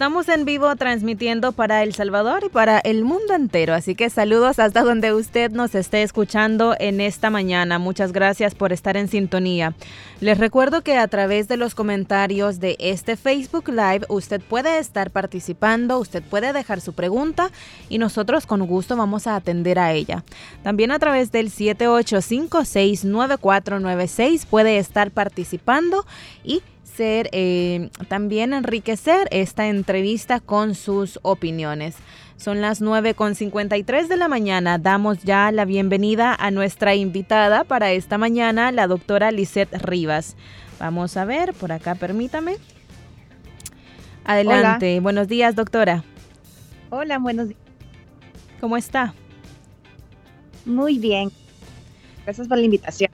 Estamos en vivo transmitiendo para El Salvador y para el mundo entero, así que saludos hasta donde usted nos esté escuchando en esta mañana. Muchas gracias por estar en sintonía. Les recuerdo que a través de los comentarios de este Facebook Live usted puede estar participando, usted puede dejar su pregunta y nosotros con gusto vamos a atender a ella. También a través del 78569496 puede estar participando y eh, también enriquecer esta entrevista con sus opiniones. Son las 9.53 de la mañana. Damos ya la bienvenida a nuestra invitada para esta mañana, la doctora Lisette Rivas. Vamos a ver, por acá permítame. Adelante. Buenos días, doctora. Hola, buenos días. ¿Cómo está? Muy bien. Gracias por la invitación.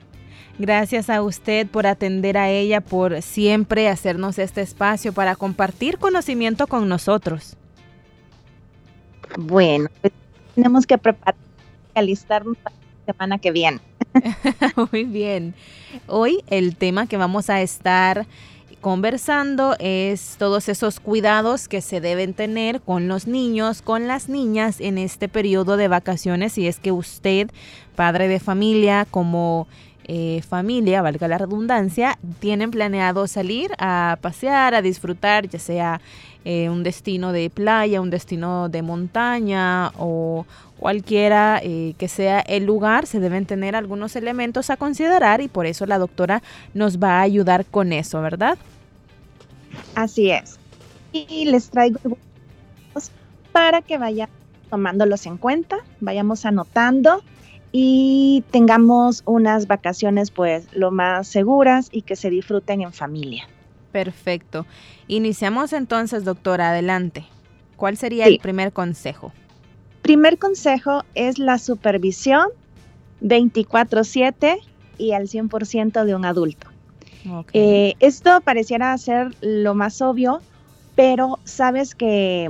Gracias a usted por atender a ella, por siempre hacernos este espacio para compartir conocimiento con nosotros. Bueno, pues, tenemos que preparar, alistarnos para la semana que viene. Muy bien. Hoy el tema que vamos a estar conversando es todos esos cuidados que se deben tener con los niños, con las niñas en este periodo de vacaciones. Y es que usted, padre de familia, como eh, familia, valga la redundancia, tienen planeado salir a pasear, a disfrutar, ya sea eh, un destino de playa, un destino de montaña o cualquiera eh, que sea el lugar, se deben tener algunos elementos a considerar y por eso la doctora nos va a ayudar con eso, ¿verdad? Así es. Y les traigo para que vayan tomándolos en cuenta, vayamos anotando y tengamos unas vacaciones pues lo más seguras y que se disfruten en familia. Perfecto. Iniciamos entonces, doctora, adelante. ¿Cuál sería el primer consejo? Primer consejo es la supervisión 24/7 y al 100% de un adulto. Eh, esto pareciera ser lo más obvio, pero sabes que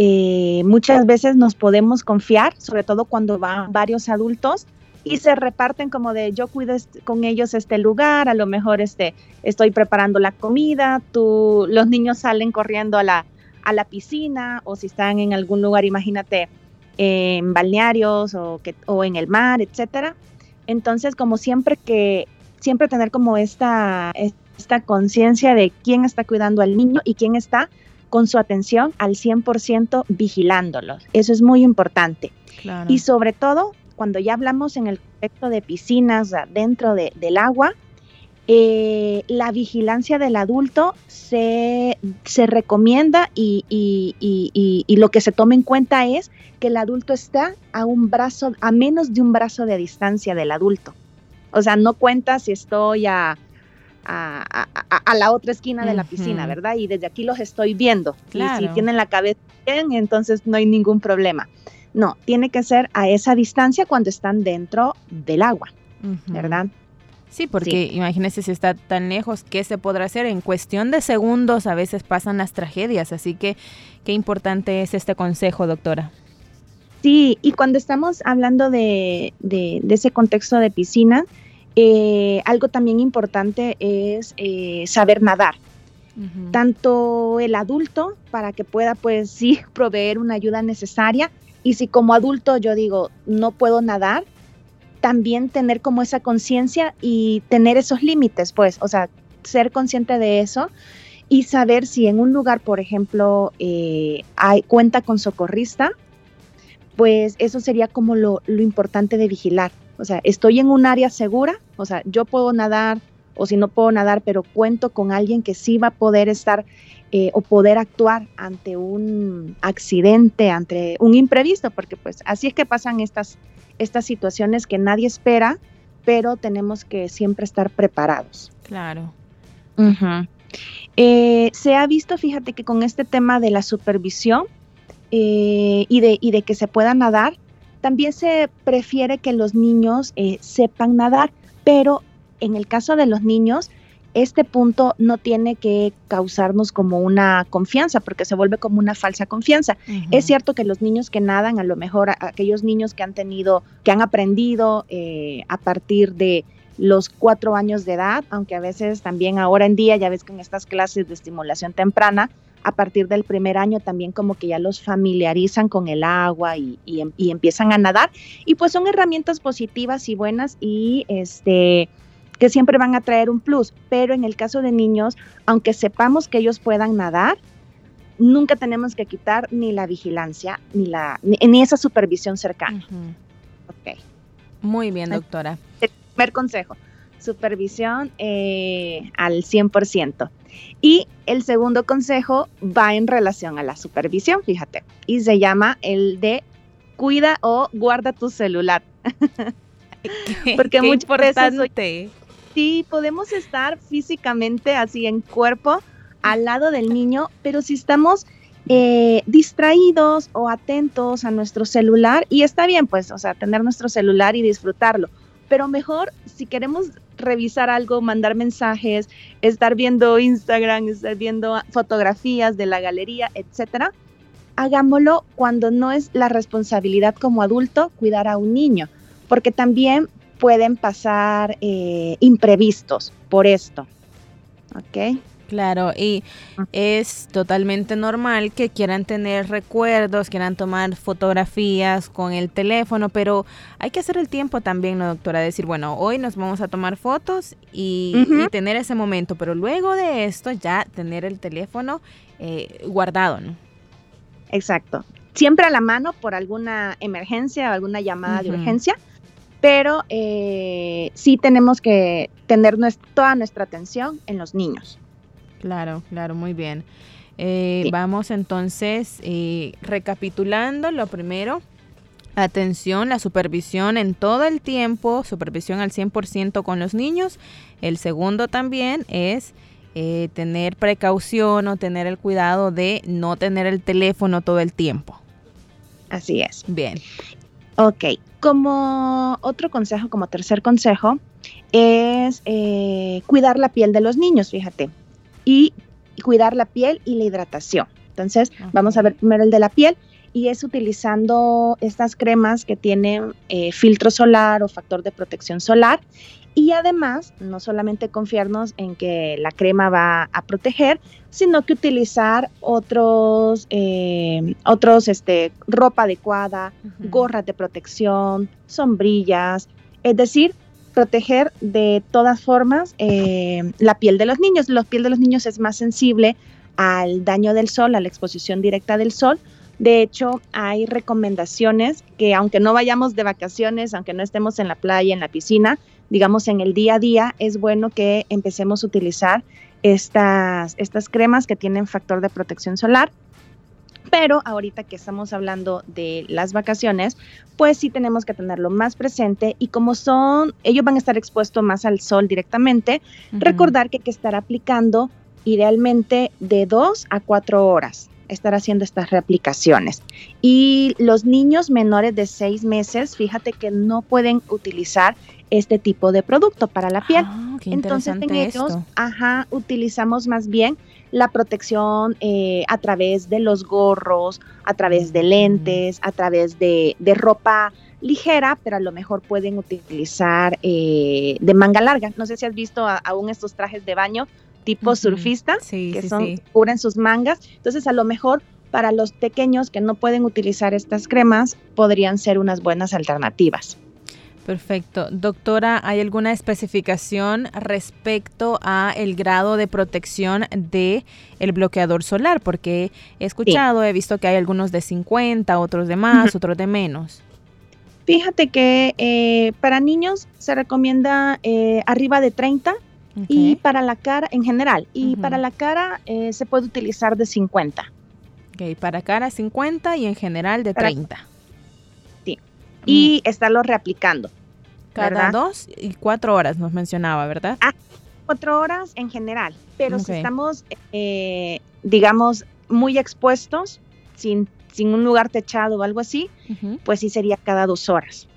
eh, muchas veces nos podemos confiar, sobre todo cuando van varios adultos y se reparten como de yo cuido con ellos este lugar, a lo mejor este, estoy preparando la comida, tú, los niños salen corriendo a la, a la piscina o si están en algún lugar, imagínate, en balnearios o, que, o en el mar, etcétera. Entonces, como siempre que, siempre tener como esta, esta conciencia de quién está cuidando al niño y quién está con su atención al 100% vigilándolos. Eso es muy importante. Y sobre todo, cuando ya hablamos en el contexto de piscinas dentro del agua, eh, la vigilancia del adulto se, recomienda y, y, lo que se toma en cuenta es que el adulto está a un brazo, a menos de un brazo de distancia del adulto. O sea, no cuenta si estoy a a, la otra esquina de la piscina, ¿verdad? Y desde aquí los estoy viendo. Y si tienen la cabeza bien, entonces no hay ningún problema. No, tiene que ser a esa distancia cuando están dentro del agua, ¿verdad? Sí, porque imagínese si está tan lejos, ¿qué se podrá hacer? En cuestión de segundos a veces pasan las tragedias, así que qué importante es este consejo, doctora. Sí, y cuando estamos hablando de, de ese contexto de piscina, eh, algo también importante es eh, saber nadar. Tanto el adulto para que pueda pues sí proveer una ayuda necesaria y si como adulto yo digo no puedo nadar, también tener como esa conciencia y tener esos límites pues, o sea, ser consciente de eso y saber si en un lugar, por ejemplo, eh, hay, cuenta con socorrista, pues eso sería como lo, lo importante de vigilar o sea, estoy en un área segura, o sea, yo puedo nadar o si no puedo nadar, pero cuento con alguien que sí va a poder estar eh, o poder actuar ante un accidente, ante un imprevisto, porque pues así es que pasan estas, estas situaciones que nadie espera, pero tenemos que siempre estar preparados. Claro. Eh, se ha visto, fíjate que con este tema de la supervisión, eh, y, de, y de que se pueda nadar, también se prefiere que los niños eh, sepan nadar, pero en el caso de los niños, este punto no tiene que causarnos como una confianza, porque se vuelve como una falsa confianza. Es cierto que los niños que nadan, a lo mejor aquellos niños que han tenido, que han aprendido eh, a partir de los cuatro años de edad, aunque a veces también ahora en día, ya ves que en estas clases de estimulación temprana, a partir del primer año también como que ya los familiarizan con el agua y, em, y, empiezan a nadar. Y pues son herramientas positivas y buenas y este que siempre van a traer un plus, pero en el caso de niños, aunque sepamos que ellos puedan nadar, nunca tenemos que quitar ni la vigilancia ni la ni, esa supervisión cercana. Muy bien, doctora. El primer consejo, supervisión eh, al 100%. Y el segundo consejo va en relación a la supervisión, fíjate, y se llama el de cuida o guarda tu celular. Porque muy importante. sí, podemos estar físicamente así en cuerpo al lado del niño, pero si estamos eh, distraídos o atentos a nuestro celular, y está bien, pues, o sea, tener nuestro celular y disfrutarlo, pero mejor si queremos revisar algo, mandar mensajes, estar viendo Instagram, estar viendo fotografías de la galería, etcétera, hagámoslo cuando no es la responsabilidad como adulto cuidar a un niño, porque también pueden pasar eh, imprevistos por esto. ¿Ok? Claro, y es totalmente normal que quieran tener recuerdos, quieran tomar fotografías con el teléfono, pero hay que hacer el tiempo también, ¿no, doctora? Decir, bueno, hoy nos vamos a tomar fotos y, tener ese momento, pero luego de esto ya tener el teléfono eh, guardado, ¿no? Exacto. Siempre a la mano por alguna emergencia o alguna llamada de urgencia, pero eh, sí tenemos que tener toda nuestra atención en los niños. Claro, claro, muy bien. Eh, vamos entonces eh, recapitulando lo primero. Atención, la supervisión en todo el tiempo, supervisión al 100% con los niños. El segundo también es eh, tener precaución o tener el cuidado de no tener el teléfono todo el tiempo. Así es. Bien. Ok, como otro consejo, como tercer consejo, es cuidar la piel de los niños, fíjate y cuidar la piel y la hidratación. Entonces, vamos a ver primero el de la piel y es utilizando estas cremas que tienen eh, filtro solar o factor de protección solar. Y además, no solamente confiarnos en que la crema va a proteger, sino que utilizar otros, eh, otros, este, ropa adecuada, gorras de protección, sombrillas, es decir, proteger de todas formas eh, la piel de los niños. La piel de los niños es más sensible al daño del sol, a la exposición directa del sol. De hecho, hay recomendaciones que aunque no vayamos de vacaciones, aunque no estemos en la playa, en la piscina, digamos en el día a día, es bueno que empecemos a utilizar estas, estas cremas que tienen factor de protección solar pero ahorita que estamos hablando de las vacaciones, pues sí tenemos que tenerlo más presente y como son, ellos van a estar expuestos más al sol directamente, recordar que hay que estar aplicando idealmente de dos a cuatro horas estar haciendo estas reaplicaciones. Y los niños menores de seis meses, fíjate que no pueden utilizar este tipo de producto para la piel. Ah, Entonces en ellos, ajá, utilizamos más bien la protección eh, a través de los gorros, a través de lentes, a través de, ropa ligera, pero a lo mejor pueden utilizar eh, de manga larga. No sé si has visto aún estos trajes de baño tipo surfista, que son cubren sus mangas. Entonces, a lo mejor para los pequeños que no pueden utilizar estas cremas, podrían ser unas buenas alternativas. Perfecto. Doctora, ¿hay alguna especificación respecto a el grado de protección de el bloqueador solar? Porque he escuchado, he visto que hay algunos de 50, otros de más, otros de menos. Fíjate que eh, para niños se recomienda eh, arriba de 30 y para la cara en general. Y para la cara eh, se puede utilizar de 50. Ok, para cara 50 y en general de 30. Sí. Y mm. estarlo reaplicando. Cada dos y cuatro horas nos mencionaba, ¿verdad? Ah, cuatro horas en general, pero si estamos, eh, digamos, muy expuestos, sin sin un lugar techado o algo así, pues sí sería cada dos horas.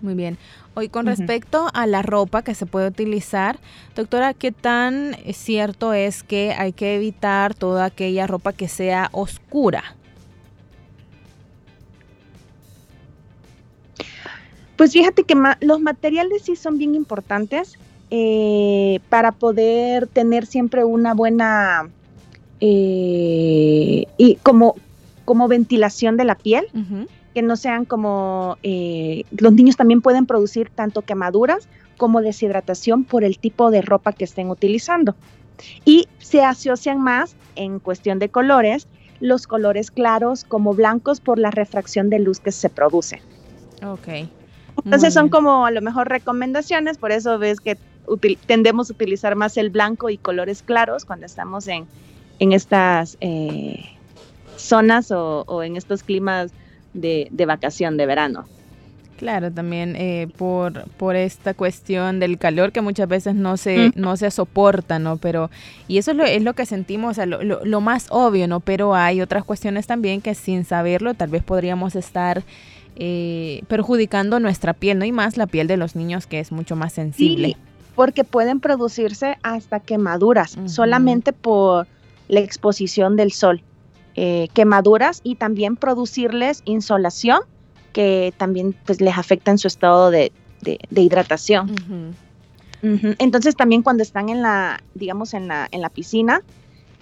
Muy bien. Hoy con respecto a la ropa que se puede utilizar, doctora, ¿qué tan cierto es que hay que evitar toda aquella ropa que sea oscura? Pues fíjate que los materiales sí son bien importantes eh, para poder tener siempre una buena eh, y como, como ventilación de la piel que no sean como, eh, los niños también pueden producir tanto quemaduras como deshidratación por el tipo de ropa que estén utilizando. Y se asocian más en cuestión de colores, los colores claros como blancos por la refracción de luz que se produce. Ok. Entonces son como a lo mejor recomendaciones, por eso ves que tendemos a utilizar más el blanco y colores claros cuando estamos en, en estas eh, zonas o, o, en estos climas de, vacación de verano. Claro, también eh, por, por esta cuestión del calor que muchas veces no se, no se soporta, ¿no? Pero, y eso es lo, es lo que sentimos, lo, más obvio, ¿no? Pero hay otras cuestiones también que sin saberlo tal vez podríamos estar eh, perjudicando nuestra piel, ¿no? Y más la piel de los niños que es mucho más sensible. Sí, porque pueden producirse hasta quemaduras solamente por la exposición del sol. Eh, quemaduras y también producirles insolación que también pues les afecta en su estado de, hidratación. Entonces también cuando están en la, digamos, en la, en la piscina,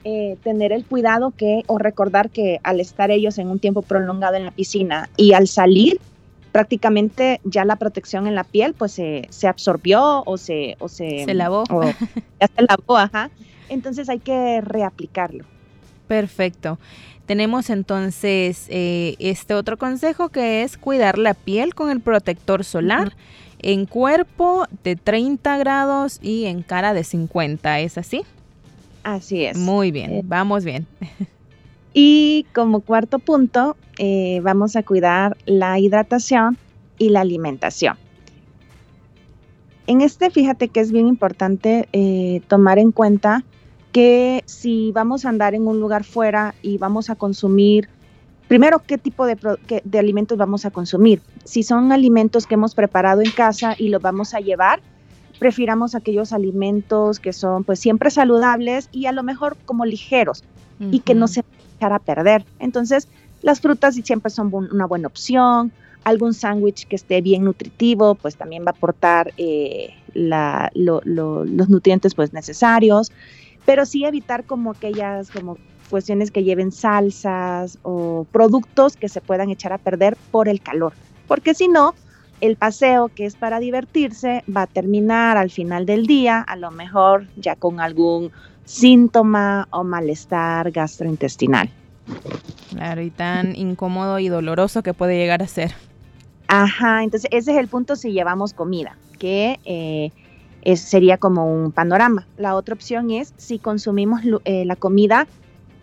eh, tener el cuidado que, o recordar que al estar ellos en un tiempo prolongado en la piscina y al salir, prácticamente ya la protección en la piel pues se, se absorbió o se, o se, se lavó. ya se lavó, ajá. Entonces hay que reaplicarlo. Perfecto. Tenemos entonces eh, este otro consejo que es cuidar la piel con el protector solar en cuerpo de 30 grados y en cara de 50. ¿Es así? Así es. Muy bien, eh, vamos bien. Y como cuarto punto, eh, vamos a cuidar la hidratación y la alimentación. En este, fíjate que es bien importante tomar en cuenta que si vamos a andar en un lugar fuera y vamos a consumir, primero, qué tipo de, de, alimentos vamos a consumir. Si son alimentos que hemos preparado en casa y los vamos a llevar, prefiramos aquellos alimentos que son pues siempre saludables y a lo mejor como ligeros y que no se echar a perder. Entonces, las frutas siempre son una buena opción. Algún sándwich que esté bien nutritivo, pues también va a aportar eh, los nutrientes pues necesarios pero sí evitar como aquellas como cuestiones que lleven salsas o productos que se puedan echar a perder por el calor, porque si no, el paseo que es para divertirse va a terminar al final del día, a lo mejor ya con algún síntoma o malestar gastrointestinal. Claro, y tan incómodo y doloroso que puede llegar a ser. Ajá, entonces ese es el punto si llevamos comida, que eh, sería como un panorama. La otra opción es si consumimos eh, la comida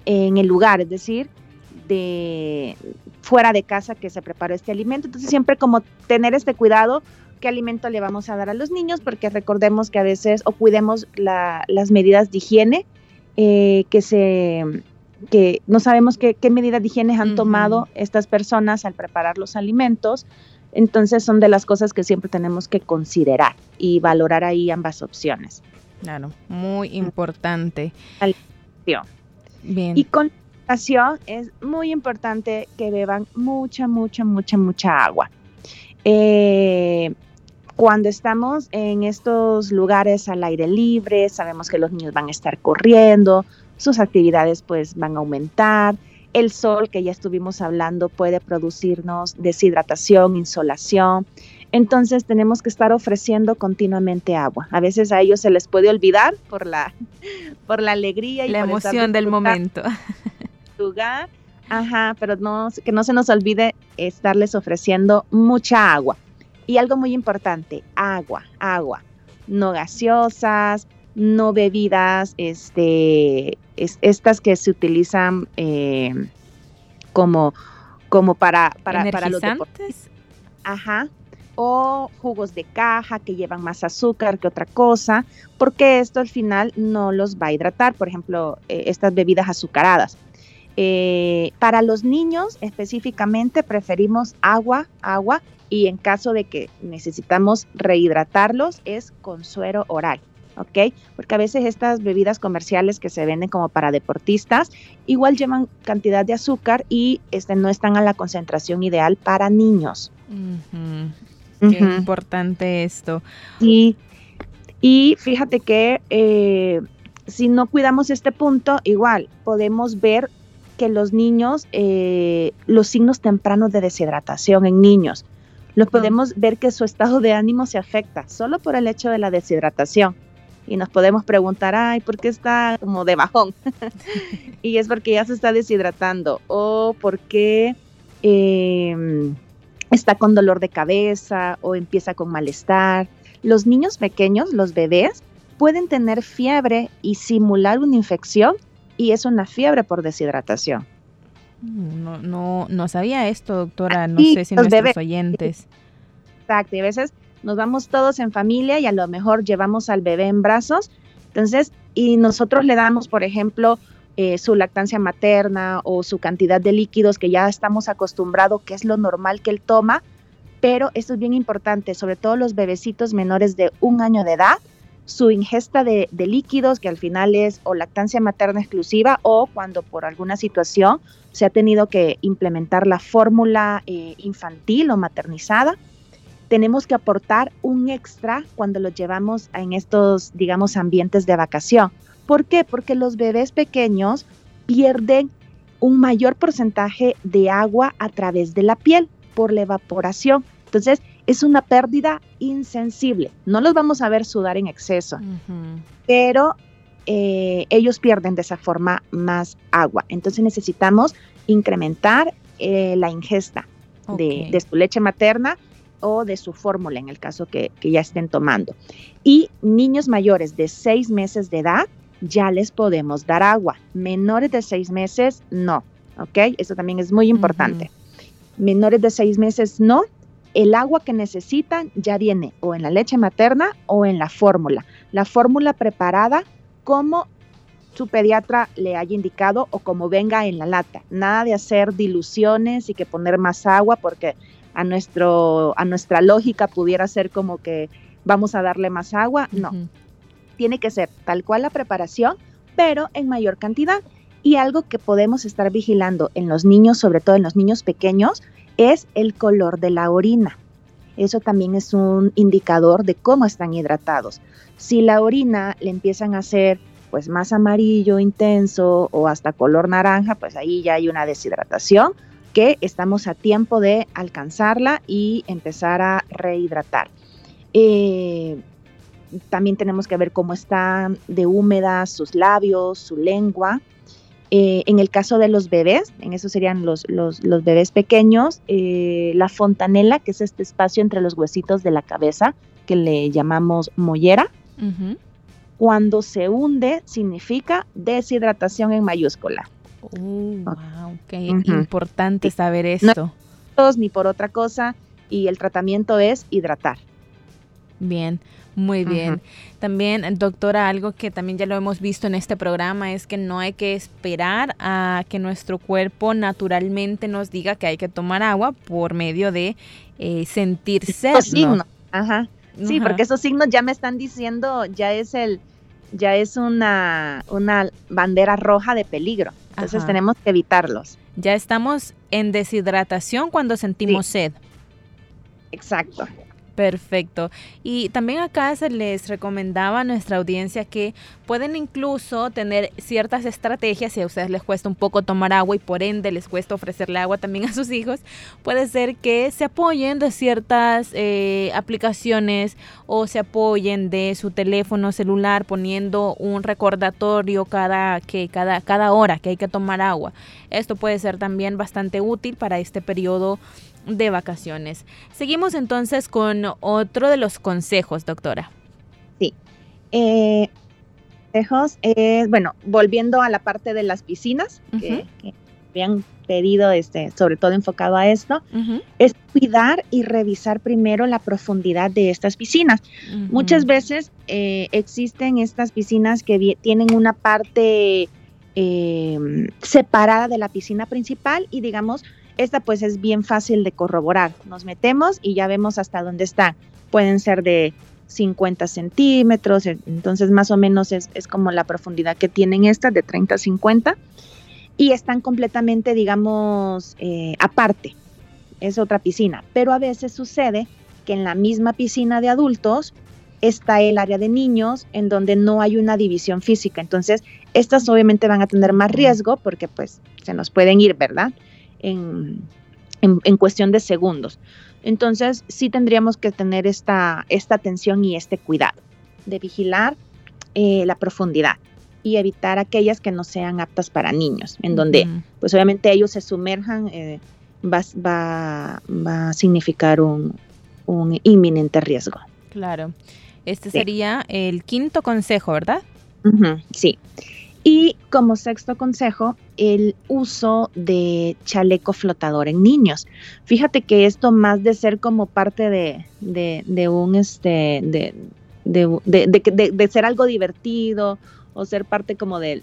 en el lugar, es decir, de fuera de casa que se preparó este alimento. Entonces siempre como tener este cuidado qué alimento le vamos a dar a los niños, porque recordemos que a veces o cuidemos las medidas de higiene, eh, que se que no sabemos qué, medidas de higiene han tomado estas personas al preparar los alimentos, entonces son de las cosas que siempre tenemos que considerar y valorar ahí ambas opciones. Claro, muy importante. Bien. Y con es muy importante que beban mucha, mucha, mucha, mucha agua. Eh, cuando estamos en estos lugares al aire libre, sabemos que los niños van a estar corriendo, sus actividades pues van a aumentar, el sol, que ya estuvimos hablando, puede producirnos deshidratación, insolación. Entonces tenemos que estar ofreciendo continuamente agua. A veces a ellos se les puede olvidar por la, por la alegría y la emoción del momento. Lugar. Ajá, pero no, que no se nos olvide estarles ofreciendo mucha agua. Y algo muy importante, agua, agua. No gaseosas, no bebidas, este, estas que se utilizan eh, como, como para, para, para los deportes. Ajá. O jugos de caja que llevan más azúcar que otra cosa, porque esto al final no los va a hidratar. Por ejemplo, eh, estas bebidas azucaradas. Eh, para los niños específicamente preferimos agua, agua y en caso de que necesitamos rehidratarlos es con suero oral. ¿ok? Porque a veces estas bebidas comerciales que se venden como para deportistas igual llevan cantidad de azúcar y este, no están a la concentración ideal para niños. Qué importante esto. Sí, y fíjate que eh, si no cuidamos este punto, igual podemos ver que los niños, eh, los signos tempranos de deshidratación en niños, lo podemos ver que su estado de ánimo se afecta solo por el hecho de la deshidratación. Y nos podemos preguntar, ay, ¿por qué está como de bajón? y es porque ya se está deshidratando. O por qué em, está con dolor de cabeza o empieza con malestar. Los niños pequeños, los bebés, pueden tener fiebre y simular una infección y es una fiebre por deshidratación. No, no, no sabía esto, doctora. No sé si nuestros oyentes. Exacto, y a veces nos vamos todos en familia y a lo mejor llevamos al bebé en brazos. Entonces, y nosotros le damos, por ejemplo, eh, su lactancia materna o su cantidad de líquidos que ya estamos acostumbrados, que es lo normal que él toma, pero esto es bien importante, sobre todo los bebecitos menores de un año de edad, su ingesta de, líquidos, que al final es o lactancia materna exclusiva o cuando por alguna situación se ha tenido que implementar la fórmula eh, infantil o maternizada, tenemos que aportar un extra cuando los llevamos en estos, digamos, ambientes de vacación. ¿Por qué? Porque los bebés pequeños pierden un mayor porcentaje de agua a través de la piel por la evaporación. Entonces, es una pérdida insensible. No los vamos a ver sudar en exceso, pero eh, ellos pierden de esa forma más agua. Entonces necesitamos incrementar eh, la ingesta de, su leche materna o de su fórmula en el caso que, que, ya estén tomando. Y niños mayores de seis meses de edad ya les podemos dar agua. Menores de seis meses no. ¿Ok? Eso también es muy importante. Menores de seis meses no el agua que necesitan ya viene o en la leche materna o en la fórmula. La fórmula preparada como su pediatra le haya indicado o como venga en la lata. Nada de hacer diluciones y que poner más agua porque a, nuestro, a nuestra lógica pudiera ser como que vamos a darle más agua. No, tiene que ser tal cual la preparación, pero en mayor cantidad. Y algo que podemos estar vigilando en los niños, sobre todo en los niños pequeños, es el color de la orina. Eso también es un indicador de cómo están hidratados. Si la orina le empiezan a hacer pues más amarillo intenso o hasta color naranja, pues ahí ya hay una deshidratación que estamos a tiempo de alcanzarla y empezar a rehidratar. Eh, también tenemos que ver cómo están de húmedas sus labios, su lengua. Eh, en el caso de los bebés, en eso serían los, los, bebés pequeños, eh, la fontanela, que es este espacio entre los huesitos de la cabeza, que le llamamos mollera, cuando se hunde significa deshidratación en mayúscula. Wow, qué importante saber esto. No ni por otra cosa, y el tratamiento es hidratar. Bien, muy bien. También, doctora, algo que también ya lo hemos visto en este programa es que no hay que esperar a que nuestro cuerpo naturalmente nos diga que hay que tomar agua por medio de eh, sentir sed. Ajá. Sí, porque esos signos ya me están diciendo, ya es el, ya es una, una bandera roja de peligro. Entonces tenemos que evitarlos. Ya estamos en deshidratación cuando sentimos sed. Exacto. Perfecto. Y también acá se les recomendaba a nuestra audiencia que pueden incluso tener ciertas estrategias, si a ustedes les cuesta un poco tomar agua y por ende les cuesta ofrecerle agua también a sus hijos, puede ser que se apoyen de ciertas eh, aplicaciones o se apoyen de su teléfono celular poniendo un recordatorio cada, que, cada, cada hora que hay que tomar agua. Esto puede ser también bastante útil para este periodo de vacaciones. Seguimos entonces con otro de los consejos, doctora. Sí. Eh, consejos, bueno, volviendo a la parte de las piscinas, que, habían pedido, este, sobre todo enfocado a esto, es cuidar y revisar primero la profundidad de estas piscinas. Muchas veces eh, existen estas piscinas que tienen una parte em, separada de la piscina principal y digamos, esta pues es bien fácil de corroborar. Nos metemos y ya vemos hasta dónde está. Pueden ser de 50 centímetros, entonces más o menos es, como la profundidad que tienen estas de 30 a 50 y están completamente, digamos, eh, aparte. Es otra piscina, pero a veces sucede que en la misma piscina de adultos está el área de niños en donde no hay una división física. Entonces, estas obviamente van a tener más riesgo porque pues se nos pueden ir, ¿verdad? En, en, cuestión de segundos. Entonces, sí tendríamos que tener esta, esta atención y este cuidado de vigilar eh, la profundidad y evitar aquellas que no sean aptas para niños, en donde pues obviamente ellos se sumerjan, eh, va, va, va, a significar un, un inminente riesgo. Claro. Este sería el quinto consejo, ¿verdad? sí. Y como sexto consejo, el uso de chaleco flotador en niños. Fíjate que esto más de ser como parte de, de, un este de, de, ser algo divertido o ser parte como del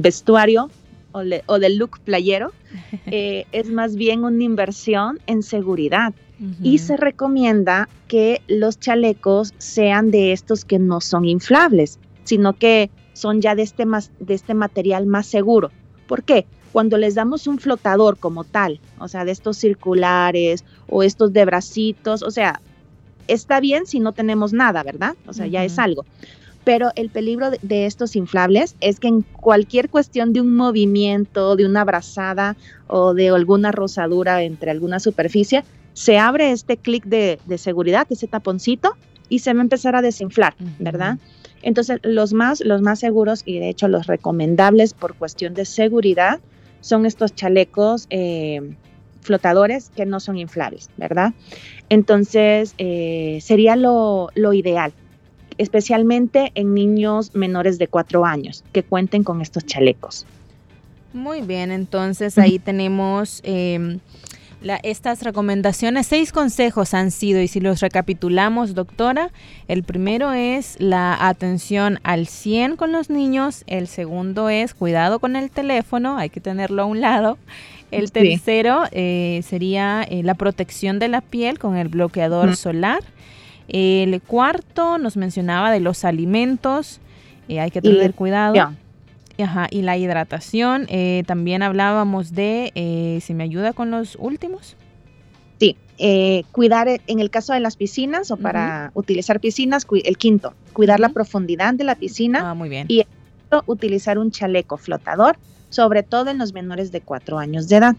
vestuario o, del look playero, eh, es más bien una inversión en seguridad y se recomienda que los chalecos sean de estos que no son inflables, sino que son ya de este, de este material más seguro. ¿Por qué? Cuando les damos un flotador como tal, o sea, de estos circulares o estos de bracitos, o sea, está bien si no tenemos nada, ¿verdad? O sea, ya es algo. Pero el peligro de, estos inflables es que en cualquier cuestión de un movimiento, de una abrazada o de alguna rosadura entre alguna superficie, se abre este clic de, seguridad, ese taponcito, y se va a empezar a desinflar, ¿verdad? Entonces, los más, los más seguros y de hecho los recomendables por cuestión de seguridad son estos chalecos eh, flotadores que no son inflables, ¿verdad? Entonces, eh, sería lo, lo, ideal, especialmente en niños menores de cuatro años, que cuenten con estos chalecos. Muy bien, entonces ahí tenemos... Em, estas recomendaciones, seis consejos han sido y si los recapitulamos, doctora, el primero es la atención al 100 con los niños, el segundo es cuidado con el teléfono, hay que tenerlo a un lado. El tercero eh, sería eh, la protección de la piel con el bloqueador solar. El cuarto nos mencionaba de los alimentos, eh, hay que tener cuidado. Ajá, y la hidratación, eh, también hablábamos de, eh, si me ayuda con los últimos. Sí, eh, cuidar en el caso de las piscinas o para utilizar piscinas, el quinto, cuidar la profundidad de la piscina. Ah, muy bien. Y utilizar un chaleco flotador, sobre todo en los menores de cuatro años de edad.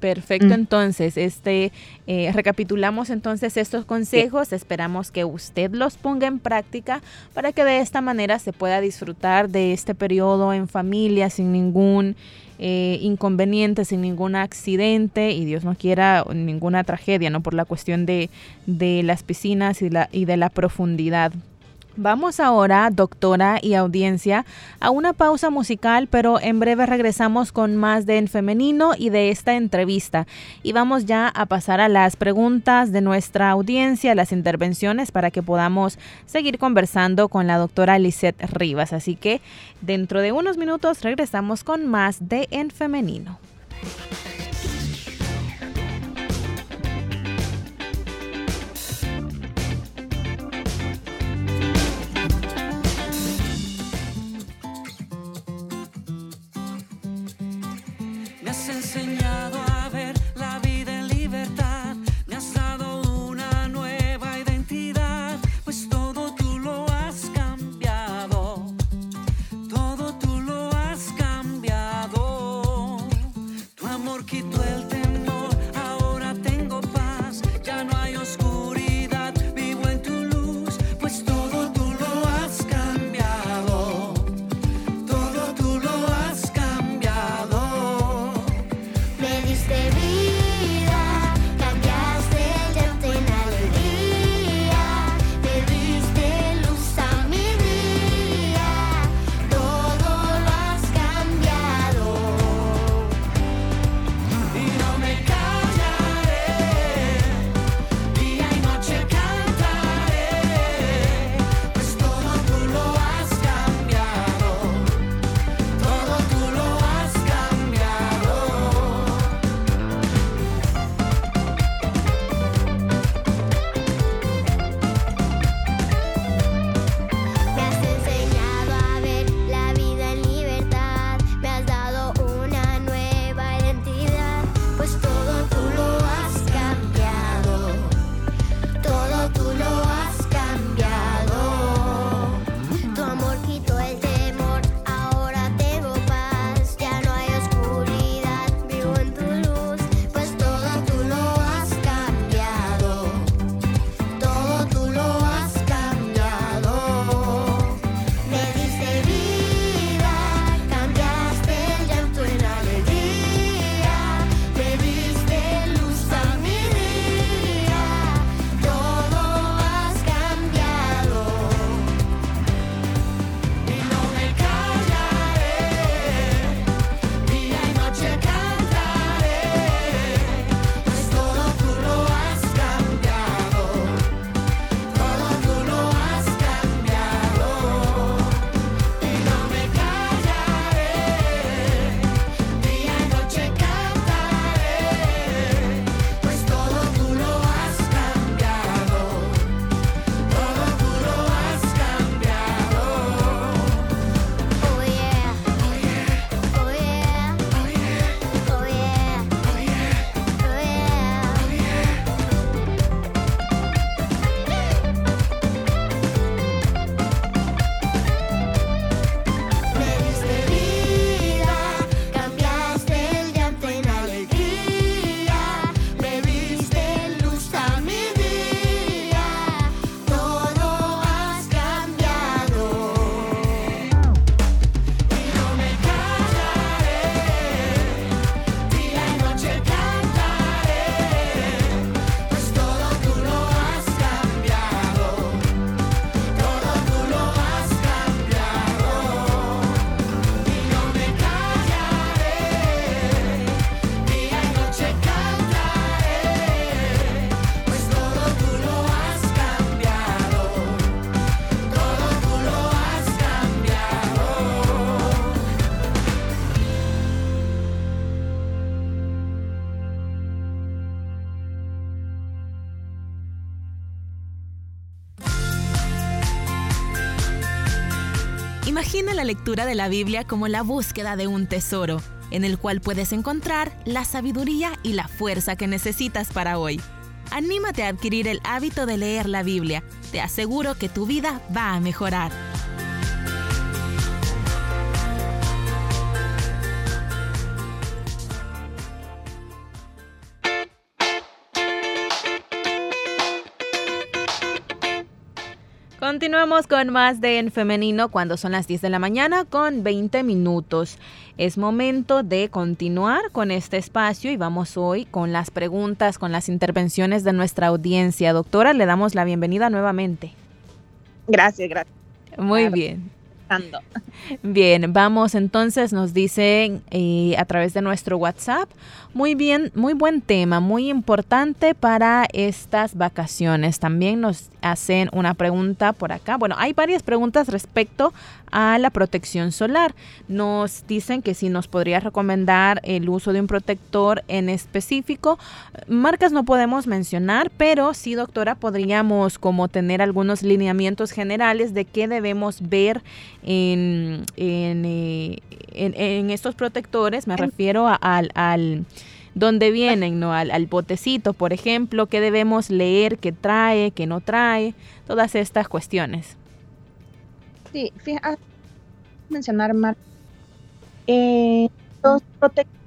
Perfecto, mm. entonces, este, eh, recapitulamos entonces estos consejos, esperamos que usted los ponga en práctica para que de esta manera se pueda disfrutar de este periodo en familia sin ningún eh, inconveniente, sin ningún accidente y Dios no quiera ninguna tragedia, ¿no? Por la cuestión de, de las piscinas y, la, y de la profundidad. Vamos ahora, doctora y audiencia, a una pausa musical, pero en breve regresamos con más de En Femenino y de esta entrevista. Y vamos ya a pasar a las preguntas de nuestra audiencia, las intervenciones, para que podamos seguir conversando con la doctora Lisette Rivas. Así que dentro de unos minutos regresamos con más de En Femenino. Imagina la lectura de la Biblia como la búsqueda de un tesoro, en el cual puedes encontrar la sabiduría y la fuerza que necesitas para hoy. Anímate a adquirir el hábito de leer la Biblia. Te aseguro que tu vida va a mejorar. Continuamos con más de En Femenino cuando son las 10 de la mañana con 20 minutos. Es momento de continuar con este espacio y vamos hoy con las preguntas, con las intervenciones de nuestra audiencia. Doctora, le damos la bienvenida nuevamente. Gracias, gracias. Muy bien. Bien, vamos entonces, nos dicen eh, a través de nuestro WhatsApp. Muy bien, muy buen tema, muy importante para estas vacaciones. También nos hacen una pregunta por acá. Bueno, hay varias preguntas respecto a la protección solar. Nos dicen que si nos podría recomendar el uso de un protector en específico. Marcas no podemos mencionar, pero sí, doctora, podríamos como tener algunos lineamientos generales de qué debemos ver en, en, eh, estos protectores. Me refiero al, al dónde vienen, ¿no? Al, al, botecito, por ejemplo, qué debemos leer, qué trae, qué no trae, todas estas cuestiones. Sí, fíjate, mencionar más. Eh, los protectores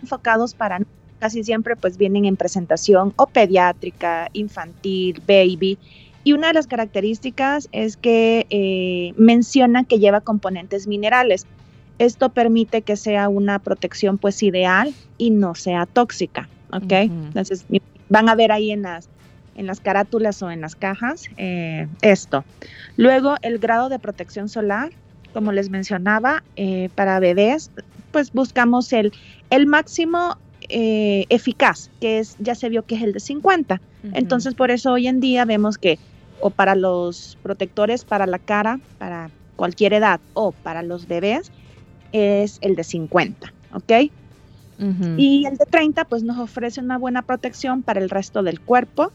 enfocados para casi siempre pues vienen en presentación o pediátrica, infantil, baby. Y una de las características es que eh, menciona que lleva componentes minerales. Esto permite que sea una protección pues ideal y no sea tóxica, ¿ok? Entonces van a ver ahí en las en las carátulas o en las cajas eh, esto. Luego, el grado de protección solar, como les mencionaba, eh, para bebés, pues buscamos el, el máximo eh, eficaz, que es, ya se vio que es el de 50. Entonces, por eso hoy en día vemos que, o para los protectores para la cara, para cualquier edad, o para los bebés, es el de 50, ¿ok? Y el de 30, pues nos ofrece una buena protección para el resto del cuerpo,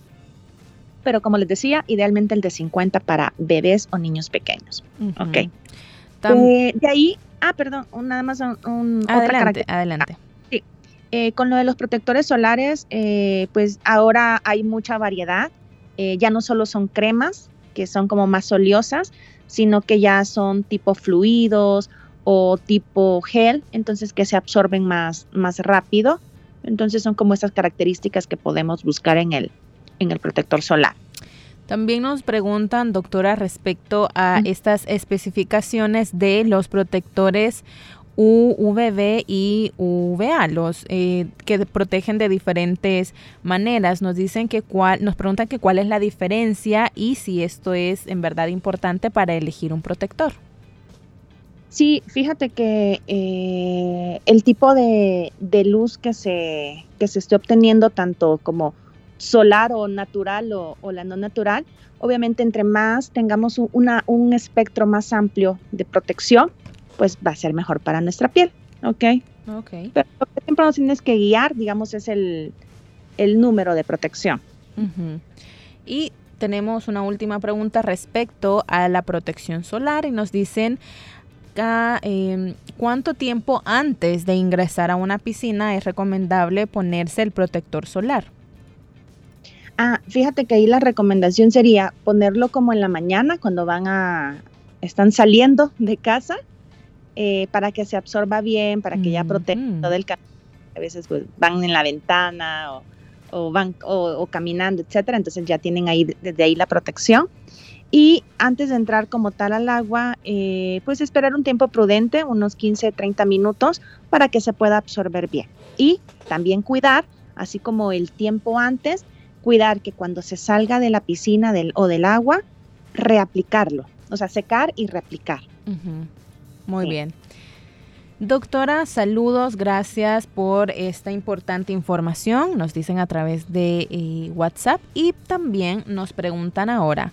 pero como les decía, idealmente el de 50 para bebés o niños pequeños. Ok. Eh, de ahí, ah, perdón, nada más un, adelante, Adelante. Sí. Eh, con lo de los protectores solares, eh, pues ahora hay mucha variedad. ya no solo son cremas, que son como más oleosas, sino que ya son tipo fluidos o tipo gel, entonces que se absorben más, más rápido. Entonces son como esas características que podemos buscar en el, en el protector solar. También nos preguntan, doctora, respecto a estas especificaciones de los protectores UVB y UVA, los eh, que protegen de diferentes maneras. Nos dicen que cuál, nos preguntan que cuál es la diferencia y si esto es en verdad importante para elegir un protector. Sí, fíjate que eh, el tipo de, de, luz que se, que se esté obteniendo, tanto como solar o natural o, la no natural, obviamente entre más tengamos una, un espectro más amplio de protección, pues va a ser mejor para nuestra piel, ¿ok? Ok. Pero lo que siempre nos tienes que guiar, digamos, es el, número de protección. Y tenemos una última pregunta respecto a la protección solar y nos dicen eh, cuánto tiempo antes de ingresar a una piscina es recomendable ponerse el protector solar. Ah, fíjate que ahí la recomendación sería ponerlo como en la mañana cuando van a, están saliendo de casa eh, para que se absorba bien, para que ya proteja todo el camino. A veces pues, van en la ventana o, van o, caminando, etcétera. Entonces ya tienen ahí desde ahí la protección. Y antes de entrar como tal al agua, eh, pues esperar un tiempo prudente, unos 15, 30 minutos, para que se pueda absorber bien. Y también cuidar, así como el tiempo antes, cuidar que cuando se salga de la piscina del, o del agua, reaplicarlo, o sea, secar y reaplicar. Muy bien. Doctora, saludos, gracias por esta importante información. Nos dicen a través de eh, WhatsApp y también nos preguntan ahora,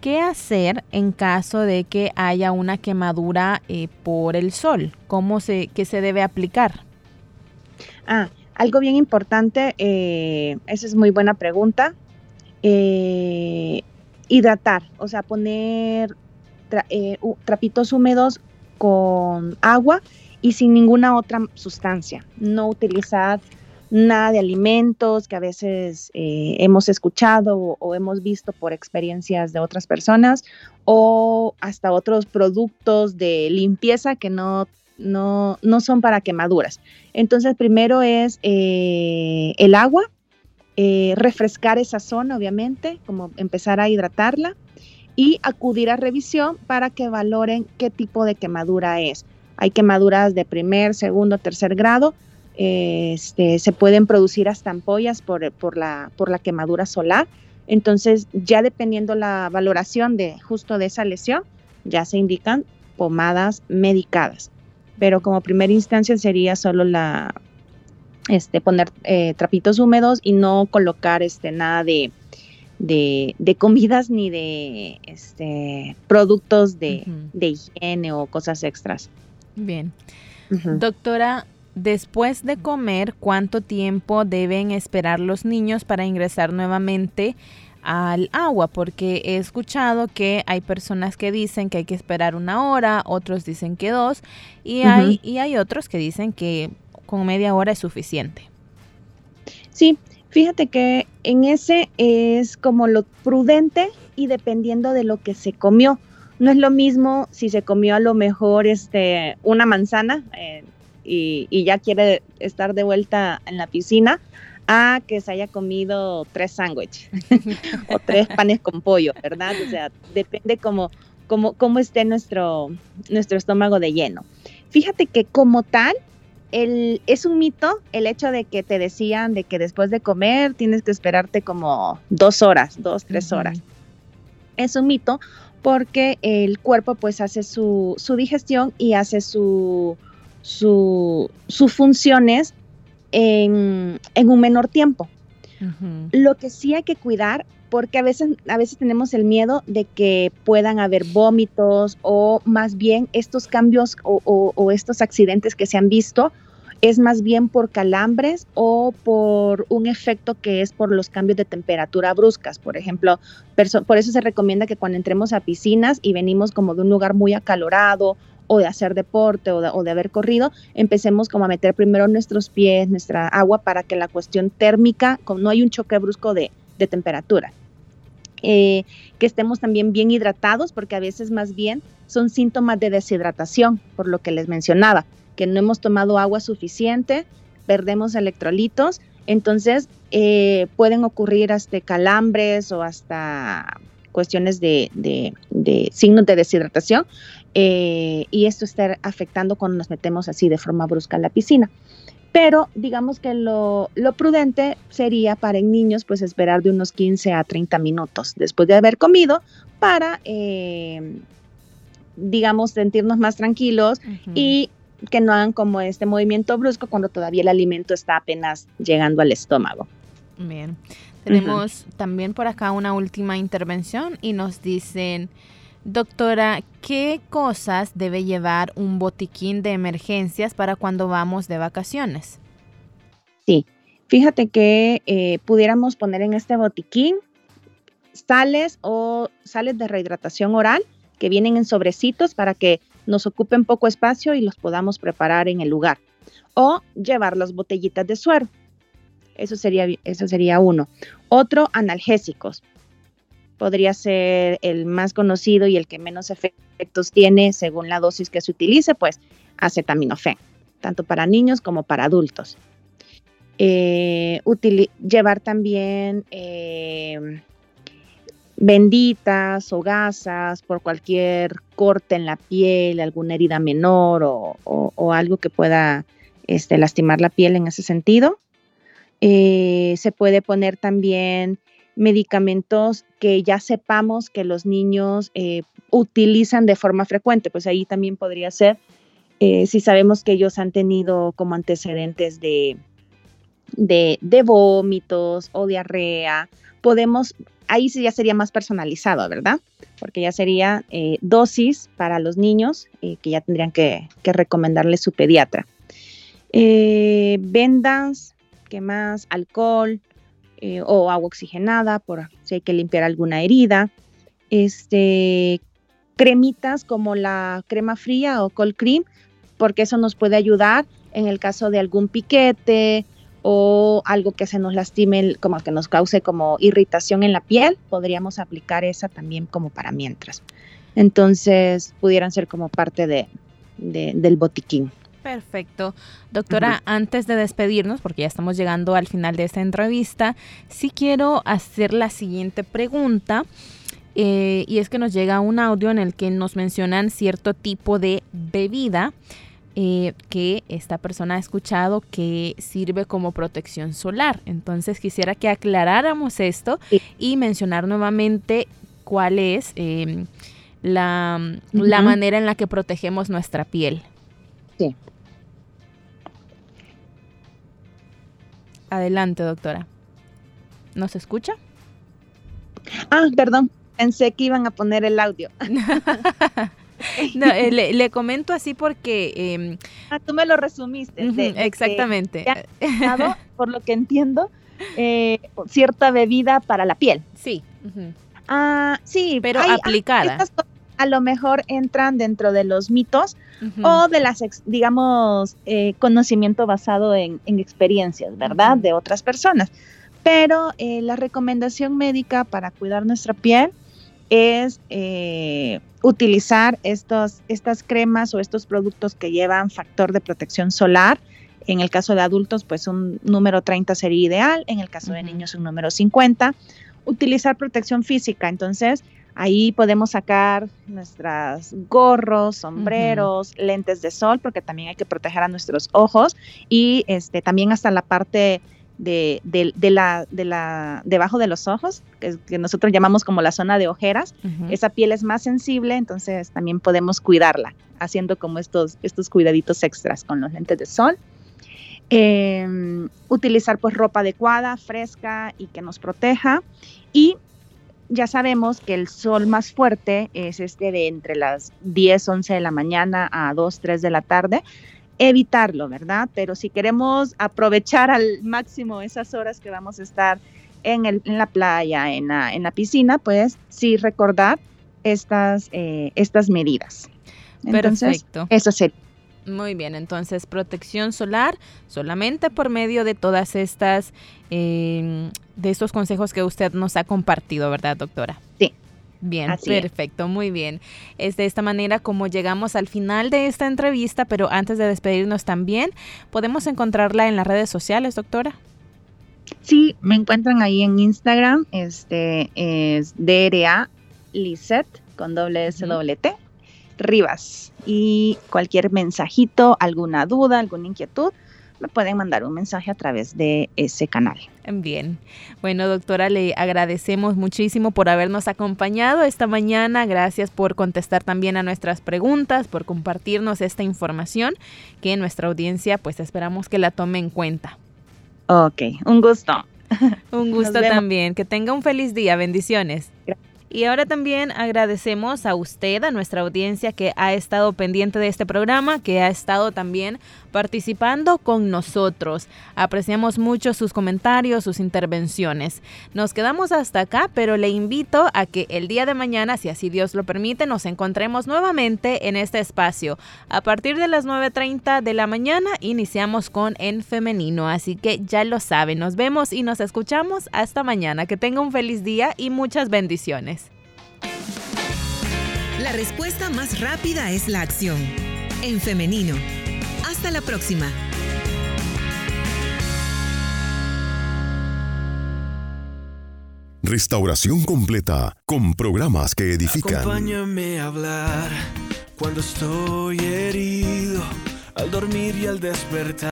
¿qué hacer en caso de que haya una quemadura eh, por el sol? ¿Cómo se, qué se debe aplicar? Ah, algo bien importante, eh, esa es muy buena pregunta. Eh, hidratar, o sea, poner trapitos húmedos con agua y sin ninguna otra sustancia. No utilizar nada de alimentos que a veces eh, hemos escuchado o, hemos visto por experiencias de otras personas o hasta otros productos de limpieza que no, no, son para quemaduras. Entonces, primero es eh, el agua, eh, refrescar esa zona, obviamente, como empezar a hidratarla y acudir a revisión para que valoren qué tipo de quemadura es. Hay quemaduras de primer, segundo, tercer grado este, se pueden producir hasta ampollas por, por, la, por la quemadura solar. Entonces, ya dependiendo la valoración de justo de esa lesión, ya se indican pomadas medicadas. Pero como primera instancia sería solo la este, poner eh, trapitos húmedos y no colocar este, nada de, de, comidas ni de este, productos de, higiene o cosas extras. Bien. Doctora, Después de comer, ¿cuánto tiempo deben esperar los niños para ingresar nuevamente al agua? Porque he escuchado que hay personas que dicen que hay que esperar una hora, otros dicen que dos, y, hay, y hay otros que dicen que con media hora es suficiente. Sí, fíjate que en ese es como lo prudente y dependiendo de lo que se comió. No es lo mismo si se comió a lo mejor este, una manzana, eh, y, ya quiere estar de vuelta en la piscina a que se haya comido tres sándwiches o tres panes con pollo, ¿verdad? O sea, depende cómo, cómo, cómo esté nuestro, nuestro estómago de lleno. Fíjate que como tal, el, es un mito el hecho de que te decían de que después de comer tienes que esperarte como dos horas, dos, tres horas. Es un mito porque el cuerpo pues hace su, su digestión y hace su, sus funciones en, un menor tiempo. Lo que sí hay que cuidar, porque a veces, a veces tenemos el miedo de que puedan haber vómitos o más bien estos cambios o, estos accidentes que se han visto es más bien por calambres o por un efecto que es por los cambios de temperatura bruscas. Por ejemplo, por eso se recomienda que cuando entremos a piscinas y venimos como de un lugar muy acalorado o de hacer deporte o de, haber corrido, empecemos como a meter primero nuestros pies, nuestra agua para que la cuestión térmica, como no hay un choque brusco de, temperatura. Eh, que estemos también bien hidratados, porque a veces más bien son síntomas de deshidratación, por lo que les mencionaba, que no hemos tomado agua suficiente, perdemos electrolitos, entonces eh, pueden ocurrir hasta calambres o hasta cuestiones de, de signos de deshidratación, eh, y esto está afectando cuando nos metemos así de forma brusca en la piscina. Pero digamos que lo, prudente sería para niños pues esperar de unos 15 a 30 minutos después de haber comido para, eh, digamos, sentirnos más tranquilos y que no hagan como este movimiento brusco cuando todavía el alimento está apenas llegando al estómago. Bien, tenemos también por acá una última intervención y nos dicen... Doctora, ¿qué cosas debe llevar un botiquín de emergencias para cuando vamos de vacaciones? Sí, fíjate que eh, pudiéramos poner en este botiquín sales o sales de rehidratación oral que vienen en sobrecitos para que nos ocupen poco espacio y los podamos preparar en el lugar. O llevar las botellitas de suero. Eso sería, eso sería uno. Otro, analgésicos podría ser el más conocido y el que menos efectos tiene según la dosis que se utilice, pues acetaminofén, tanto para niños como para adultos. Eh, llevar también eh, benditas o gasas por cualquier corte en la piel, alguna herida menor o, algo que pueda este, lastimar la piel en ese sentido. Eh, se puede poner también medicamentos que ya sepamos que los niños eh, utilizan de forma frecuente, pues ahí también podría ser eh, si sabemos que ellos han tenido como antecedentes de, de, vómitos o diarrea, podemos, ahí sí ya sería más personalizado, ¿verdad? Porque ya sería dosis para los niños que ya tendrían que, que recomendarle su pediatra. vendas, ¿qué más? Alcohol, eh, o agua oxigenada por si hay que limpiar alguna herida. Este, cremitas como la crema fría o cold cream, porque eso nos puede ayudar en el caso de algún piquete o algo que se nos lastime, como que nos cause como irritación en la piel, podríamos aplicar esa también como para mientras. Entonces, pudieran ser como parte de, del botiquín. Perfecto. Doctora, antes de despedirnos, porque ya estamos llegando al final de esta entrevista, sí quiero hacer la siguiente pregunta. Eh, y es que nos llega un audio en el que nos mencionan cierto tipo de bebida eh, que esta persona ha escuchado que sirve como protección solar. Entonces quisiera que aclaráramos esto y mencionar nuevamente cuál es la, la manera en la que protegemos nuestra piel. Sí. Adelante, doctora. ¿Nos escucha? Ah, perdón, pensé que iban a poner el audio. no, eh, le, comento así porque... Em, ah, tú me lo resumiste. exactamente. por lo que entiendo, eh, cierta bebida para la piel. Sí. Ah, sí. Pero aplicada. a lo mejor entran dentro de los mitos o de las, digamos, eh, conocimiento basado en, experiencias, ¿verdad? De otras personas. Pero la recomendación médica para cuidar nuestra piel es eh, utilizar estos, estas cremas o estos productos que llevan factor de protección solar. En el caso de adultos, pues un número 30 sería ideal. En el caso de niños, un número 50. Utilizar protección física. Entonces, ahí podemos sacar nuestros gorros, sombreros, lentes de sol, porque también hay que proteger a nuestros ojos. Y este, también hasta la parte de, de, la, de la, debajo de los ojos, que, nosotros llamamos como la zona de ojeras. Esa piel es más sensible, entonces también podemos cuidarla, haciendo como estos, estos cuidaditos extras con los lentes de sol. Em, utilizar pues ropa adecuada, fresca y que nos proteja. Y ya sabemos que el sol más fuerte es este de entre las 10, 11 de la mañana a 2, 3 de la tarde evitarlo, ¿verdad? Pero si queremos aprovechar al máximo esas horas que vamos a estar en, el, en la playa, en la, en la, piscina, pues sí recordar estas, eh, estas medidas. Perfecto. Eso sería. Muy bien, entonces protección solar solamente por medio de todas estas, eh, de estos consejos que usted nos ha compartido, ¿verdad, doctora? Sí, Bien, perfecto, muy bien. Es de esta manera como llegamos al final de esta entrevista, pero antes de despedirnos también, ¿podemos encontrarla en las redes sociales, doctora? Sí, me encuentran ahí en Instagram, este es DRA con doble S doble T, Rivas. Y cualquier mensajito, alguna duda, alguna inquietud, me pueden mandar un mensaje a través de ese canal. Bien. Bueno, doctora, le agradecemos muchísimo por habernos acompañado esta mañana. Gracias por contestar también a nuestras preguntas, por compartirnos esta información que nuestra audiencia pues esperamos que la tome en cuenta. Ok, un gusto. Un gusto también. Que tenga un feliz día. Bendiciones. Gracias. Y ahora también agradecemos a usted, a nuestra audiencia que ha estado pendiente de este programa, que ha estado también participando con nosotros. Apreciamos mucho sus comentarios, sus intervenciones. Nos quedamos hasta acá, pero le invito a que el día de mañana, si así Dios lo permite, nos encontremos nuevamente en este espacio. A partir de las 9.30 de la mañana iniciamos con En Femenino, así que ya lo saben, nos vemos y nos escuchamos hasta mañana. Que tenga un feliz día y muchas bendiciones. La respuesta más rápida es la acción. En femenino. Hasta la próxima. Restauración completa con programas que edifican. Acompáñame a hablar cuando estoy herido, al dormir y al despertar.